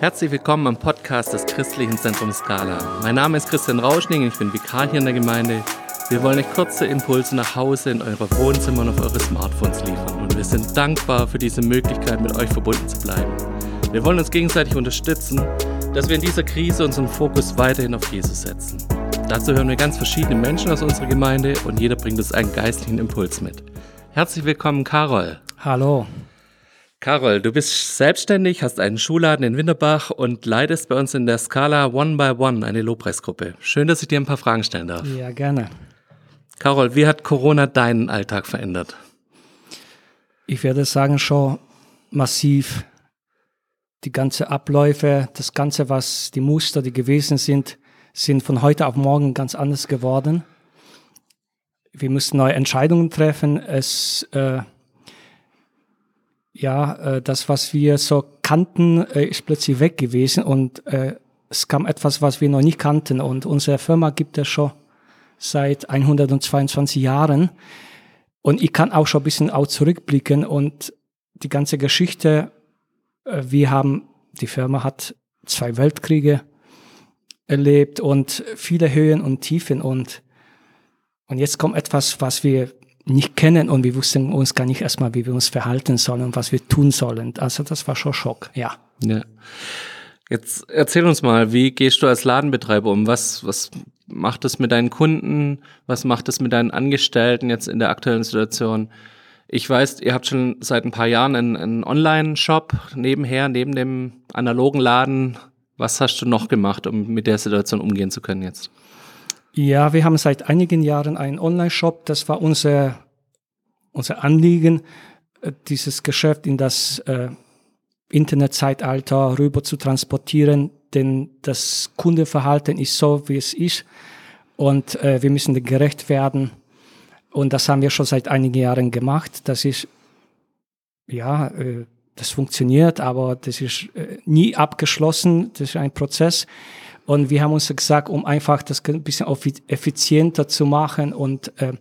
Herzlich willkommen am Podcast des Christlichen Zentrums Skala. Mein Name ist Christian Rauschning und ich bin Vikar hier in der Gemeinde. Wir wollen euch kurze Impulse nach Hause in eure Wohnzimmer und auf eure Smartphones liefern und wir sind dankbar für diese Möglichkeit, mit euch verbunden zu bleiben. Wir wollen uns gegenseitig unterstützen, dass wir in dieser Krise unseren Fokus weiterhin auf Jesus setzen. Dazu hören wir ganz verschiedene Menschen aus unserer Gemeinde und jeder bringt uns einen geistlichen Impuls mit. Herzlich willkommen, Carol. Hallo. Carol, du bist selbstständig, hast einen Schulladen in Winterbach und leitest bei uns in der Skala One by One eine Lobpreisgruppe. Schön, dass ich dir ein paar Fragen stellen darf. Ja, gerne. Carol, wie hat Corona deinen Alltag verändert? Ich werde sagen, schon massiv. Die ganze Abläufe, das Ganze, was die Muster, die gewesen sind, sind von heute auf morgen ganz anders geworden. Wir mussten neue Entscheidungen treffen. Es äh, ja, äh, das, was wir so kannten, äh, ist plötzlich weg gewesen und äh, es kam etwas, was wir noch nicht kannten. Und unsere Firma gibt es schon seit 122 Jahren. Und ich kann auch schon ein bisschen auch zurückblicken und die ganze Geschichte, äh, wir haben, die Firma hat zwei Weltkriege erlebt und viele Höhen und Tiefen und, und jetzt kommt etwas, was wir nicht kennen und wir wussten uns gar nicht erstmal, wie wir uns verhalten sollen und was wir tun sollen. Also das war schon Schock, ja. Ja. Jetzt erzähl uns mal, wie gehst du als Ladenbetreiber um? Was, was macht es mit deinen Kunden? Was macht es mit deinen Angestellten jetzt in der aktuellen Situation? Ich weiß, ihr habt schon seit ein paar Jahren einen, einen Online-Shop nebenher, neben dem analogen Laden. Was hast du noch gemacht, um mit der Situation umgehen zu können jetzt? Ja, wir haben seit einigen Jahren einen Online-Shop. Das war unser, unser Anliegen, äh, dieses Geschäft in das äh, Internetzeitalter rüber zu transportieren, denn das Kundenverhalten ist so, wie es ist und äh, wir müssen gerecht werden. Und das haben wir schon seit einigen Jahren gemacht. Das ist, ja, äh, das funktioniert, aber das ist äh, nie abgeschlossen. Das ist ein Prozess. Und wir haben uns gesagt, um einfach das ein bisschen effizienter zu machen und äh,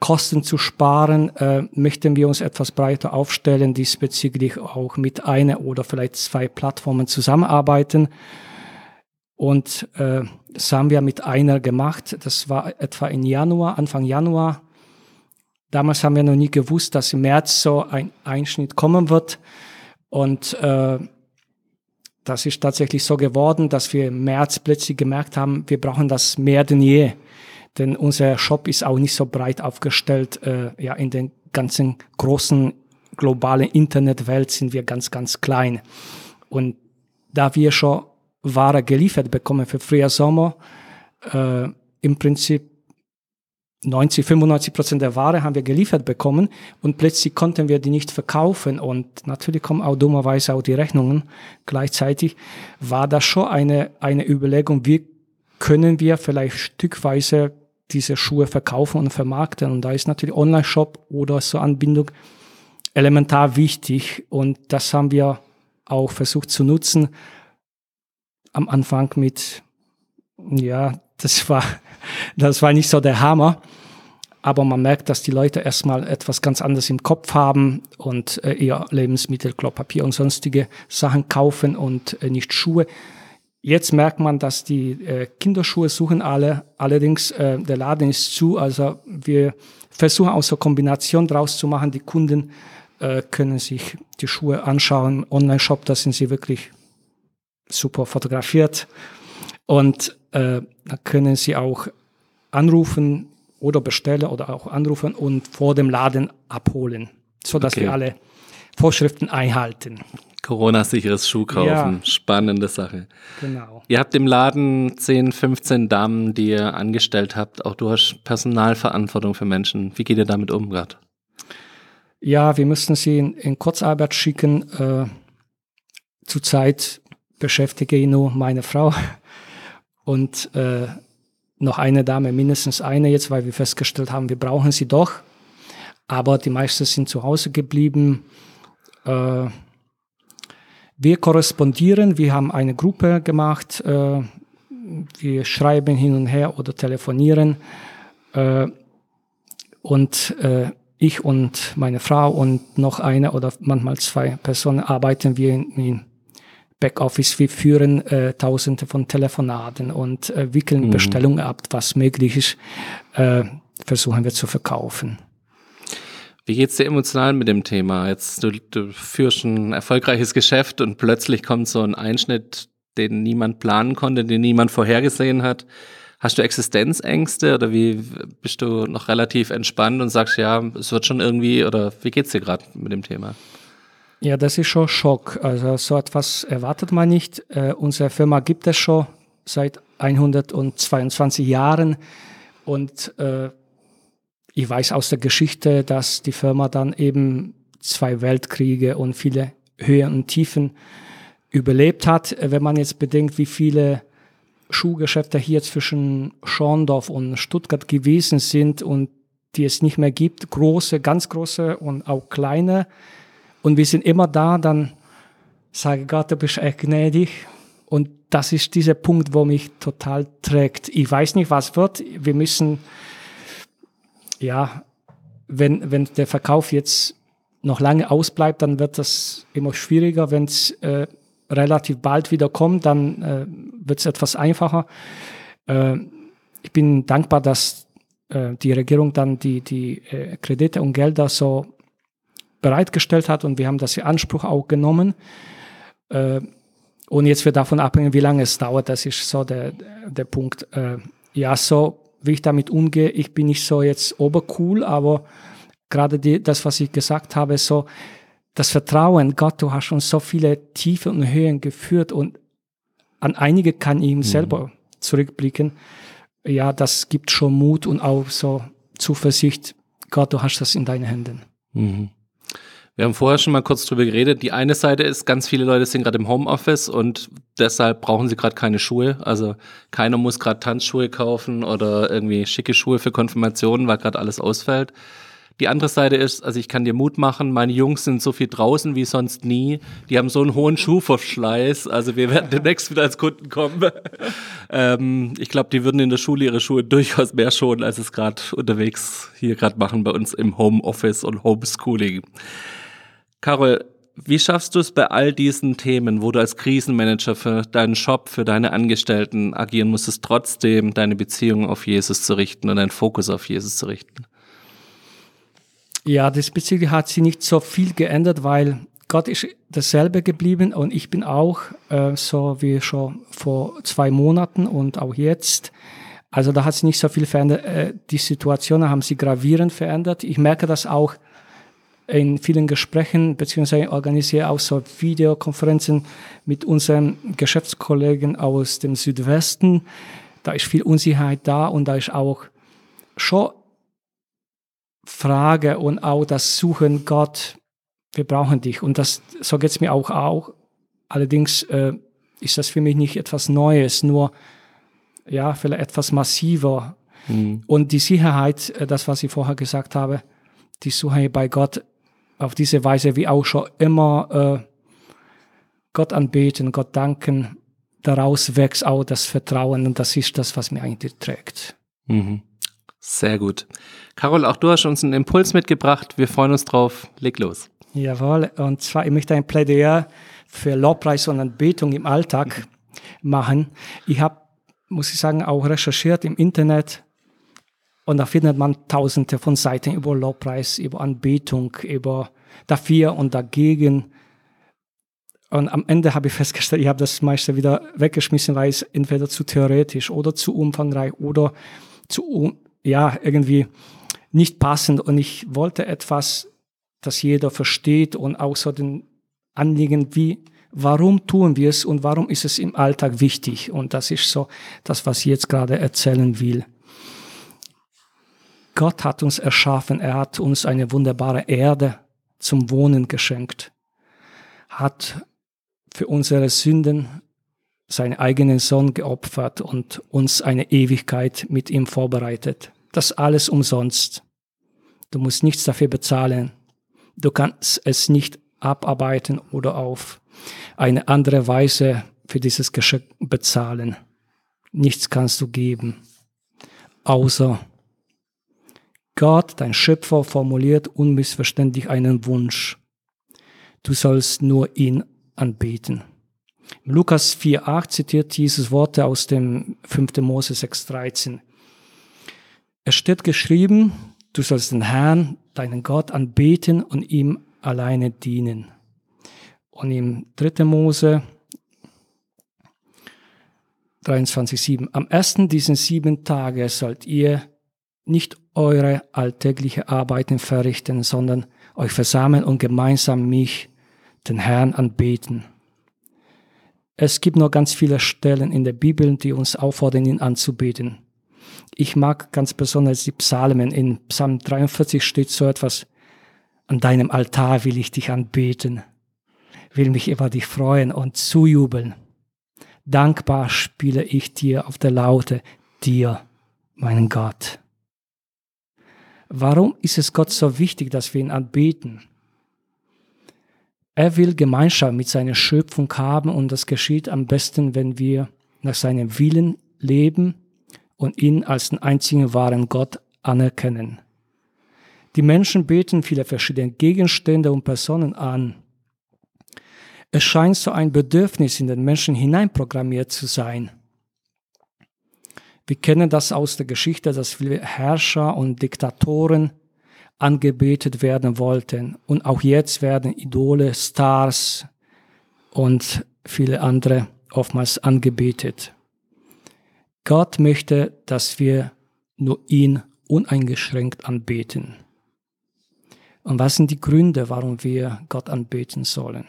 Kosten zu sparen, äh, möchten wir uns etwas breiter aufstellen, diesbezüglich auch mit einer oder vielleicht zwei Plattformen zusammenarbeiten. Und äh, das haben wir mit einer gemacht. Das war etwa im Januar, Anfang Januar. Damals haben wir noch nie gewusst, dass im März so ein Einschnitt kommen wird. Und äh, das ist tatsächlich so geworden, dass wir im März plötzlich gemerkt haben, wir brauchen das mehr denn je. Denn unser Shop ist auch nicht so breit aufgestellt. Äh, ja, in den ganzen großen globalen Internetwelt sind wir ganz, ganz klein. Und da wir schon Ware geliefert bekommen für Frühjahr, Sommer, äh, im Prinzip 90, 95 Prozent der Ware haben wir geliefert bekommen und plötzlich konnten wir die nicht verkaufen. Und natürlich kommen auch dummerweise auch die Rechnungen gleichzeitig, war das schon eine, eine Überlegung, wie können wir vielleicht stückweise diese Schuhe verkaufen und vermarkten? Und da ist natürlich Online-Shop oder so Anbindung elementar wichtig. Und das haben wir auch versucht zu nutzen am Anfang mit ja, das war, das war nicht so der Hammer. Aber man merkt, dass die Leute erstmal etwas ganz anderes im Kopf haben und äh, eher Lebensmittel, Klopapier und sonstige Sachen kaufen und äh, nicht Schuhe. Jetzt merkt man, dass die äh, Kinderschuhe suchen alle. Allerdings, der Laden ist zu. Also wir versuchen auch so Kombination draus zu machen. Die Kunden können sich die Schuhe anschauen. Online-Shop, da sind sie wirklich super fotografiert. Und äh, da können Sie auch anrufen oder bestellen oder auch anrufen und vor dem Laden abholen, so dass okay. wir alle Vorschriften einhalten. Corona-sicheres Schuh kaufen. Ja. Spannende Sache. Genau. Ihr habt im Laden 10, 15 Damen, die ihr angestellt habt. Auch du hast Personalverantwortung für Menschen. Wie geht ihr damit um gerade? Ja, wir müssen sie in, in Kurzarbeit schicken. Äh, zurzeit beschäftige ich nur meine Frau und äh, noch eine Dame, mindestens eine jetzt, weil wir festgestellt haben, wir brauchen sie doch. Aber die meisten sind zu Hause geblieben. Äh, wir korrespondieren, wir haben eine Gruppe gemacht, äh, wir schreiben hin und her oder telefonieren. Äh, und äh, ich und meine Frau und noch eine oder manchmal zwei Personen arbeiten wir in, in Backoffice, wir führen äh, tausende von Telefonaten und äh, wickeln mhm. Bestellungen ab, was möglich ist, äh, versuchen wir zu verkaufen. Wie geht's dir emotional mit dem Thema? Jetzt du, du führst ein erfolgreiches Geschäft und plötzlich kommt so ein Einschnitt, den niemand planen konnte, den niemand vorhergesehen hat. Hast du Existenzängste oder wie bist du noch relativ entspannt und sagst, ja, es wird schon irgendwie oder wie geht's dir gerade mit dem Thema? Ja, das ist schon Schock. Also so etwas erwartet man nicht. Äh, unsere Firma gibt es schon seit 122 Jahren und äh, ich weiß aus der Geschichte, dass die Firma dann eben zwei Weltkriege und viele Höhen und Tiefen überlebt hat. Wenn man jetzt bedenkt, wie viele Schuhgeschäfte hier zwischen Schorndorf und Stuttgart gewesen sind und die es nicht mehr gibt, große, ganz große und auch kleine. Und wir sind immer da, dann sage Gott, du bist echt gnädig. Und das ist dieser Punkt, wo mich total trägt. Ich weiß nicht, was wird. Wir müssen ja, wenn, wenn der Verkauf jetzt noch lange ausbleibt, dann wird das immer schwieriger. Wenn es äh, relativ bald wieder kommt, dann äh, wird es etwas einfacher. Äh, ich bin dankbar, dass äh, die Regierung dann die, die äh, Kredite und Gelder so bereitgestellt hat und wir haben das in Anspruch auch genommen. Äh, und jetzt wird davon abhängen, wie lange es dauert. Das ist so der, der Punkt. Äh, ja, so wie ich damit umgehe. Ich bin nicht so jetzt obercool, aber gerade die, das, was ich gesagt habe, so das Vertrauen, Gott, du hast uns so viele Tiefe und Höhen geführt und an einige kann ich ihm mhm. selber zurückblicken. Ja, das gibt schon Mut und auch so Zuversicht. Gott, du hast das in deinen Händen. Mhm. Wir haben vorher schon mal kurz drüber geredet. Die eine Seite ist, ganz viele Leute sind gerade im Homeoffice und deshalb brauchen sie gerade keine Schuhe. Also keiner muss gerade Tanzschuhe kaufen oder irgendwie schicke Schuhe für Konfirmationen, weil gerade alles ausfällt. Die andere Seite ist, also ich kann dir Mut machen, meine Jungs sind so viel draußen wie sonst nie. Die haben so einen hohen Schuhverschleiß. Also wir werden demnächst wieder als Kunden kommen. ähm, ich glaube, die würden in der Schule ihre Schuhe durchaus mehr schonen, als es gerade unterwegs hier gerade machen bei uns im Homeoffice und Homeschooling. Carol, wie schaffst du es bei all diesen Themen, wo du als Krisenmanager für deinen Shop, für deine Angestellten agieren musstest, trotzdem deine Beziehung auf Jesus zu richten und deinen Fokus auf Jesus zu richten? Ja, diesbezüglich hat sich nicht so viel geändert, weil Gott ist dasselbe geblieben und ich bin auch äh, so wie schon vor zwei Monaten und auch jetzt. Also da hat sich nicht so viel verändert. Äh, die Situationen haben sich gravierend verändert. Ich merke das auch in vielen Gesprächen beziehungsweise organisiere auch so Videokonferenzen mit unseren Geschäftskollegen aus dem Südwesten. Da ist viel Unsicherheit da und da ist auch schon Frage und auch das Suchen Gott, wir brauchen dich. Und das, so geht es mir auch auch. Allerdings äh, ist das für mich nicht etwas Neues, nur ja, vielleicht etwas massiver. Mhm. Und die Sicherheit, äh, das, was ich vorher gesagt habe, die Suche bei Gott auf diese Weise wie auch schon immer äh, Gott anbeten, Gott danken. Daraus wächst auch das Vertrauen und das ist das, was mir eigentlich trägt. Mhm. Sehr gut. Carol, auch du hast uns einen Impuls mitgebracht. Wir freuen uns drauf. Leg los. Jawohl. Und zwar, ich möchte ein Plädoyer für Lobpreis und Anbetung im Alltag machen. Ich habe, muss ich sagen, auch recherchiert im Internet, und da findet man tausende von Seiten über Lobpreis, über Anbetung, über dafür und dagegen. Und am Ende habe ich festgestellt, ich habe das meiste wieder weggeschmissen, weil es entweder zu theoretisch oder zu umfangreich oder zu, ja, irgendwie nicht passend. Und ich wollte etwas, das jeder versteht und so den Anliegen, wie, warum tun wir es und warum ist es im Alltag wichtig? Und das ist so das, was ich jetzt gerade erzählen will. Gott hat uns erschaffen, er hat uns eine wunderbare Erde zum Wohnen geschenkt, hat für unsere Sünden seinen eigenen Sohn geopfert und uns eine Ewigkeit mit ihm vorbereitet. Das alles umsonst. Du musst nichts dafür bezahlen. Du kannst es nicht abarbeiten oder auf eine andere Weise für dieses Geschenk bezahlen. Nichts kannst du geben, außer Gott, dein Schöpfer, formuliert unmissverständlich einen Wunsch. Du sollst nur ihn anbeten. Lukas 4,8 zitiert Jesus Worte aus dem 5. Mose 6,13. Es steht geschrieben, du sollst den Herrn, deinen Gott, anbeten und ihm alleine dienen. Und im 3. Mose 23,7. Am ersten diesen sieben Tage sollt ihr nicht eure alltägliche Arbeiten verrichten, sondern euch versammeln und gemeinsam mich, den Herrn, anbeten. Es gibt noch ganz viele Stellen in der Bibel, die uns auffordern, ihn anzubeten. Ich mag ganz besonders die Psalmen. In Psalm 43 steht so etwas, an deinem Altar will ich dich anbeten, will mich über dich freuen und zujubeln. Dankbar spiele ich dir auf der Laute, dir, meinen Gott. Warum ist es Gott so wichtig, dass wir ihn anbeten? Er will Gemeinschaft mit seiner Schöpfung haben und das geschieht am besten, wenn wir nach seinem Willen leben und ihn als den einzigen wahren Gott anerkennen. Die Menschen beten viele verschiedene Gegenstände und Personen an. Es scheint so ein Bedürfnis in den Menschen hineinprogrammiert zu sein. Wir kennen das aus der Geschichte, dass viele Herrscher und Diktatoren angebetet werden wollten. Und auch jetzt werden Idole, Stars und viele andere oftmals angebetet. Gott möchte, dass wir nur ihn uneingeschränkt anbeten. Und was sind die Gründe, warum wir Gott anbeten sollen?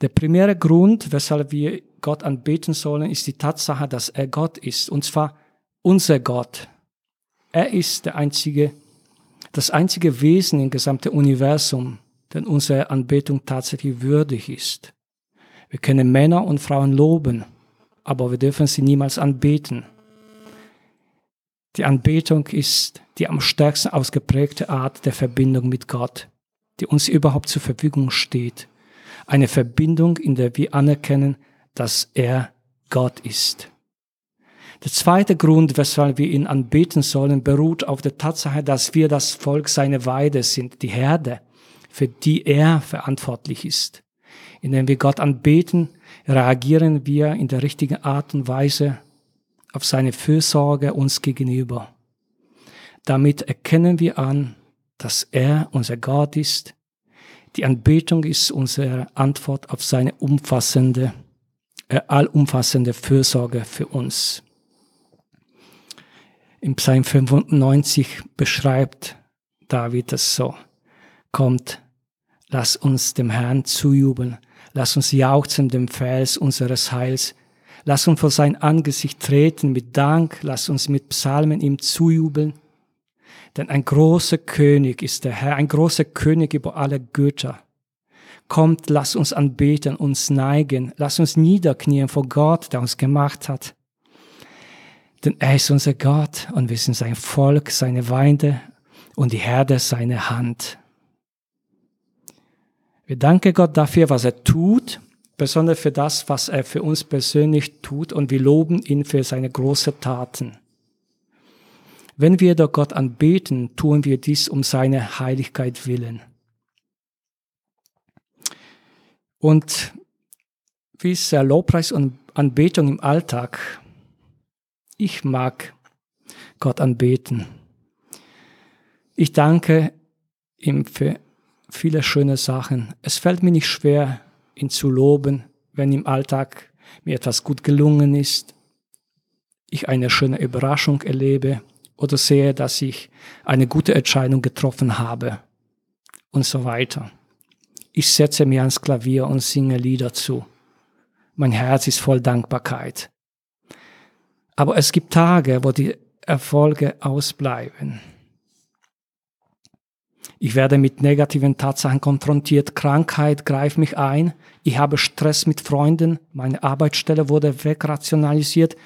Der primäre Grund, weshalb wir Gott anbeten sollen, ist die Tatsache, dass er Gott ist. Und zwar unser Gott. Er ist der einzige, das einzige Wesen im gesamten Universum, denn unsere Anbetung tatsächlich würdig ist. Wir können Männer und Frauen loben, aber wir dürfen sie niemals anbeten. Die Anbetung ist die am stärksten ausgeprägte Art der Verbindung mit Gott, die uns überhaupt zur Verfügung steht eine Verbindung, in der wir anerkennen, dass er Gott ist. Der zweite Grund, weshalb wir ihn anbeten sollen, beruht auf der Tatsache, dass wir das Volk seiner Weide sind, die Herde, für die er verantwortlich ist. Indem wir Gott anbeten, reagieren wir in der richtigen Art und Weise auf seine Fürsorge uns gegenüber. Damit erkennen wir an, dass er unser Gott ist, die Anbetung ist unsere Antwort auf seine umfassende, äh, allumfassende Fürsorge für uns. Im Psalm 95 beschreibt David es so. Kommt, lass uns dem Herrn zujubeln, lass uns jauchzen dem Fels unseres Heils, lass uns vor sein Angesicht treten mit Dank, lass uns mit Psalmen ihm zujubeln, denn ein großer König ist der Herr, ein großer König über alle Götter. Kommt, lass uns anbeten, uns neigen, lass uns niederknien vor Gott, der uns gemacht hat. Denn er ist unser Gott und wir sind sein Volk, seine Weide und die Herde seine Hand. Wir danken Gott dafür, was er tut, besonders für das, was er für uns persönlich tut und wir loben ihn für seine großen Taten. Wenn wir doch Gott anbeten, tun wir dies um seine Heiligkeit willen. Und wie ist der Lobpreis und Anbetung im Alltag? Ich mag Gott anbeten. Ich danke ihm für viele schöne Sachen. Es fällt mir nicht schwer, ihn zu loben, wenn im Alltag mir etwas gut gelungen ist, ich eine schöne Überraschung erlebe oder sehe, dass ich eine gute Entscheidung getroffen habe und so weiter. Ich setze mir ans Klavier und singe Lieder zu. Mein Herz ist voll Dankbarkeit. Aber es gibt Tage, wo die Erfolge ausbleiben. Ich werde mit negativen Tatsachen konfrontiert. Krankheit greift mich ein. Ich habe Stress mit Freunden. Meine Arbeitsstelle wurde wegrationalisiert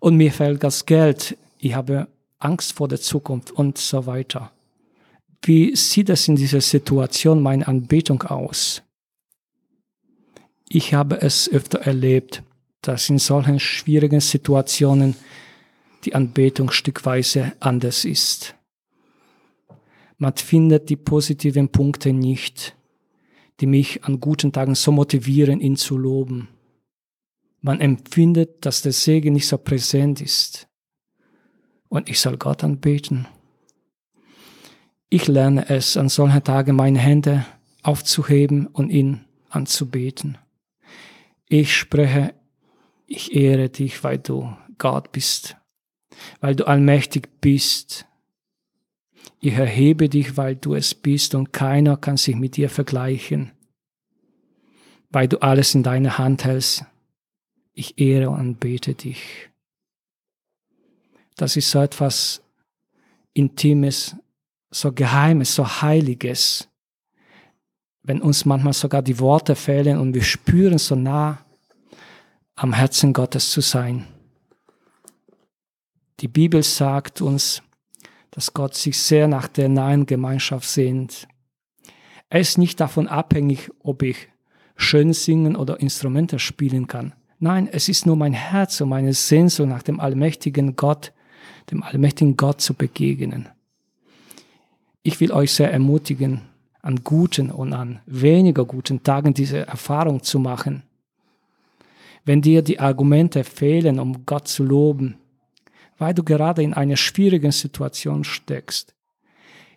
und mir fällt das Geld. Ich habe Angst vor der Zukunft und so weiter. Wie sieht es in dieser Situation meine Anbetung aus? Ich habe es öfter erlebt, dass in solchen schwierigen Situationen die Anbetung stückweise anders ist. Man findet die positiven Punkte nicht. die mich an guten Tagen so motivieren, ihn zu loben. Man empfindet, dass der Segen nicht so präsent ist. Und ich soll Gott anbeten. Ich lerne es, an solchen Tagen meine Hände aufzuheben und ihn anzubeten. Ich spreche, ich ehre dich, weil du Gott bist, weil du allmächtig bist. Ich erhebe dich, weil du es bist und keiner kann sich mit dir vergleichen, weil du alles in deiner Hand hältst. Ich ehre und anbete dich. Das ist so etwas Intimes, so Geheimes, so Heiliges. Wenn uns manchmal sogar die Worte fehlen und wir spüren so nah am Herzen Gottes zu sein. Die Bibel sagt uns, dass Gott sich sehr nach der nahen Gemeinschaft sehnt. Er ist nicht davon abhängig, ob ich schön singen oder Instrumente spielen kann. Nein, es ist nur mein Herz und meine Sehnsucht nach dem allmächtigen Gott, dem allmächtigen Gott zu begegnen. Ich will euch sehr ermutigen, an guten und an weniger guten Tagen diese Erfahrung zu machen. Wenn dir die Argumente fehlen, um Gott zu loben, weil du gerade in einer schwierigen Situation steckst,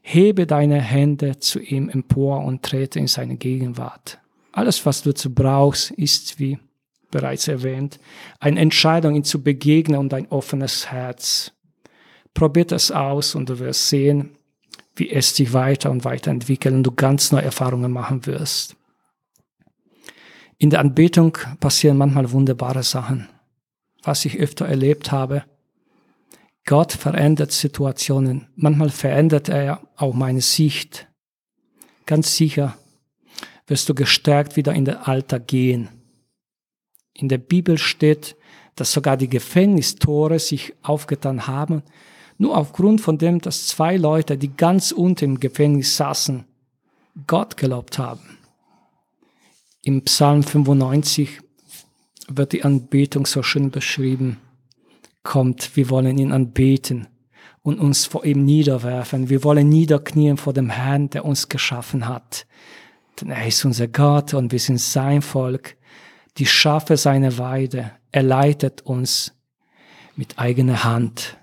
hebe deine Hände zu ihm empor und trete in seine Gegenwart. Alles, was du dazu brauchst, ist, wie bereits erwähnt, eine Entscheidung, ihm zu begegnen und ein offenes Herz. Probiert es aus und du wirst sehen, wie es sich weiter und weiter entwickelt und du ganz neue Erfahrungen machen wirst. In der Anbetung passieren manchmal wunderbare Sachen. Was ich öfter erlebt habe, Gott verändert Situationen. Manchmal verändert er auch meine Sicht. Ganz sicher wirst du gestärkt wieder in den Alltag gehen. In der Bibel steht, dass sogar die Gefängnistore sich aufgetan haben, nur aufgrund von dem, dass zwei Leute, die ganz unten im Gefängnis saßen, Gott gelobt haben. Im Psalm 95 wird die Anbetung so schön beschrieben. Kommt, wir wollen ihn anbeten und uns vor ihm niederwerfen. Wir wollen niederknien vor dem Herrn, der uns geschaffen hat. Denn er ist unser Gott und wir sind sein Volk die Schafe seiner Weide. Er leitet uns mit eigener Hand.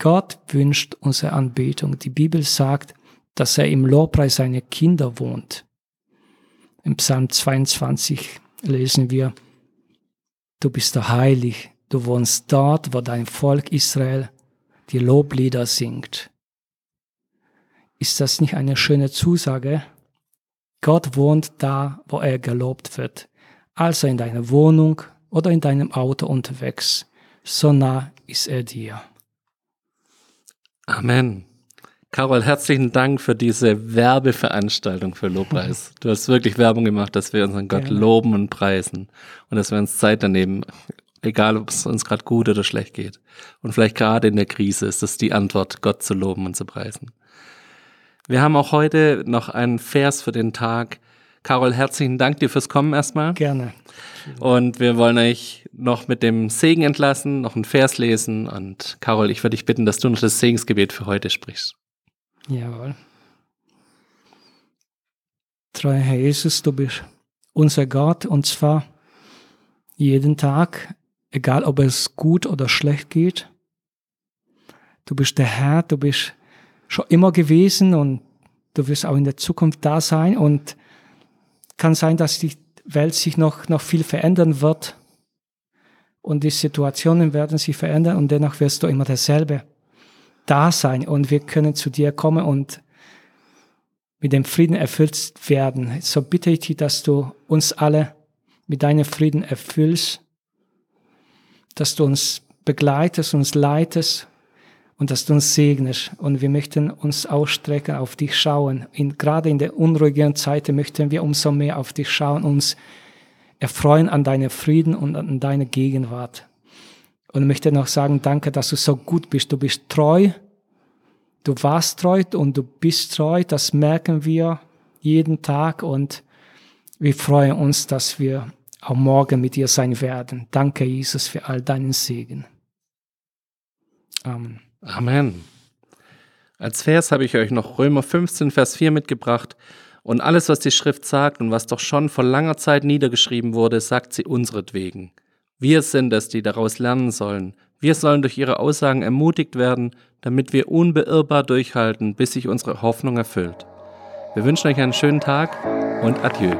Gott wünscht unsere Anbetung. Die Bibel sagt, dass er im Lobpreis seiner Kinder wohnt. Im Psalm 22 lesen wir, du bist der heilig, du wohnst dort, wo dein Volk Israel die Loblieder singt. Ist das nicht eine schöne Zusage? Gott wohnt da, wo er gelobt wird also in deiner Wohnung oder in deinem Auto unterwegs. So nah ist er dir. Amen. Carol, herzlichen Dank für diese Werbeveranstaltung für Lobpreis. Du hast wirklich Werbung gemacht, dass wir unseren Gott Gerne. loben und preisen und dass wir uns Zeit daneben, egal ob es uns gerade gut oder schlecht geht. Und vielleicht gerade in der Krise ist es die Antwort, Gott zu loben und zu preisen. Wir haben auch heute noch einen Vers für den Tag, Carol, herzlichen Dank dir fürs Kommen erstmal. Gerne. Und wir wollen euch noch mit dem Segen entlassen, noch einen Vers lesen. Und Carol, ich würde dich bitten, dass du noch das Segensgebet für heute sprichst. Jawohl. Treuer Herr Jesus, du bist unser Gott und zwar jeden Tag, egal ob es gut oder schlecht geht. Du bist der Herr, du bist schon immer gewesen und du wirst auch in der Zukunft da sein und kann sein, dass die Welt sich noch, noch viel verändern wird und die Situationen werden sich verändern und dennoch wirst du immer dasselbe da sein und wir können zu dir kommen und mit dem Frieden erfüllt werden. So bitte ich dich, dass du uns alle mit deinem Frieden erfüllst, dass du uns begleitest, uns leitest und dass du uns segnest. Und wir möchten uns ausstrecken, auf dich schauen. In, gerade in der unruhigen Zeit möchten wir umso mehr auf dich schauen, uns erfreuen an deinem Frieden und an deiner Gegenwart. Und möchte noch sagen, danke, dass du so gut bist. Du bist treu. Du warst treu und du bist treu. Das merken wir jeden Tag und wir freuen uns, dass wir auch morgen mit dir sein werden. Danke, Jesus, für all deinen Segen. Amen. Amen. Als Vers habe ich euch noch Römer 15, Vers 4 mitgebracht. Und alles, was die Schrift sagt und was doch schon vor langer Zeit niedergeschrieben wurde, sagt sie unseretwegen. Wir sind es, die daraus lernen sollen. Wir sollen durch ihre Aussagen ermutigt werden, damit wir unbeirrbar durchhalten, bis sich unsere Hoffnung erfüllt. Wir wünschen euch einen schönen Tag und adieu.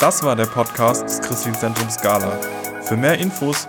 Das war der Podcast des Christlichen Zentrums Scala. Für mehr Infos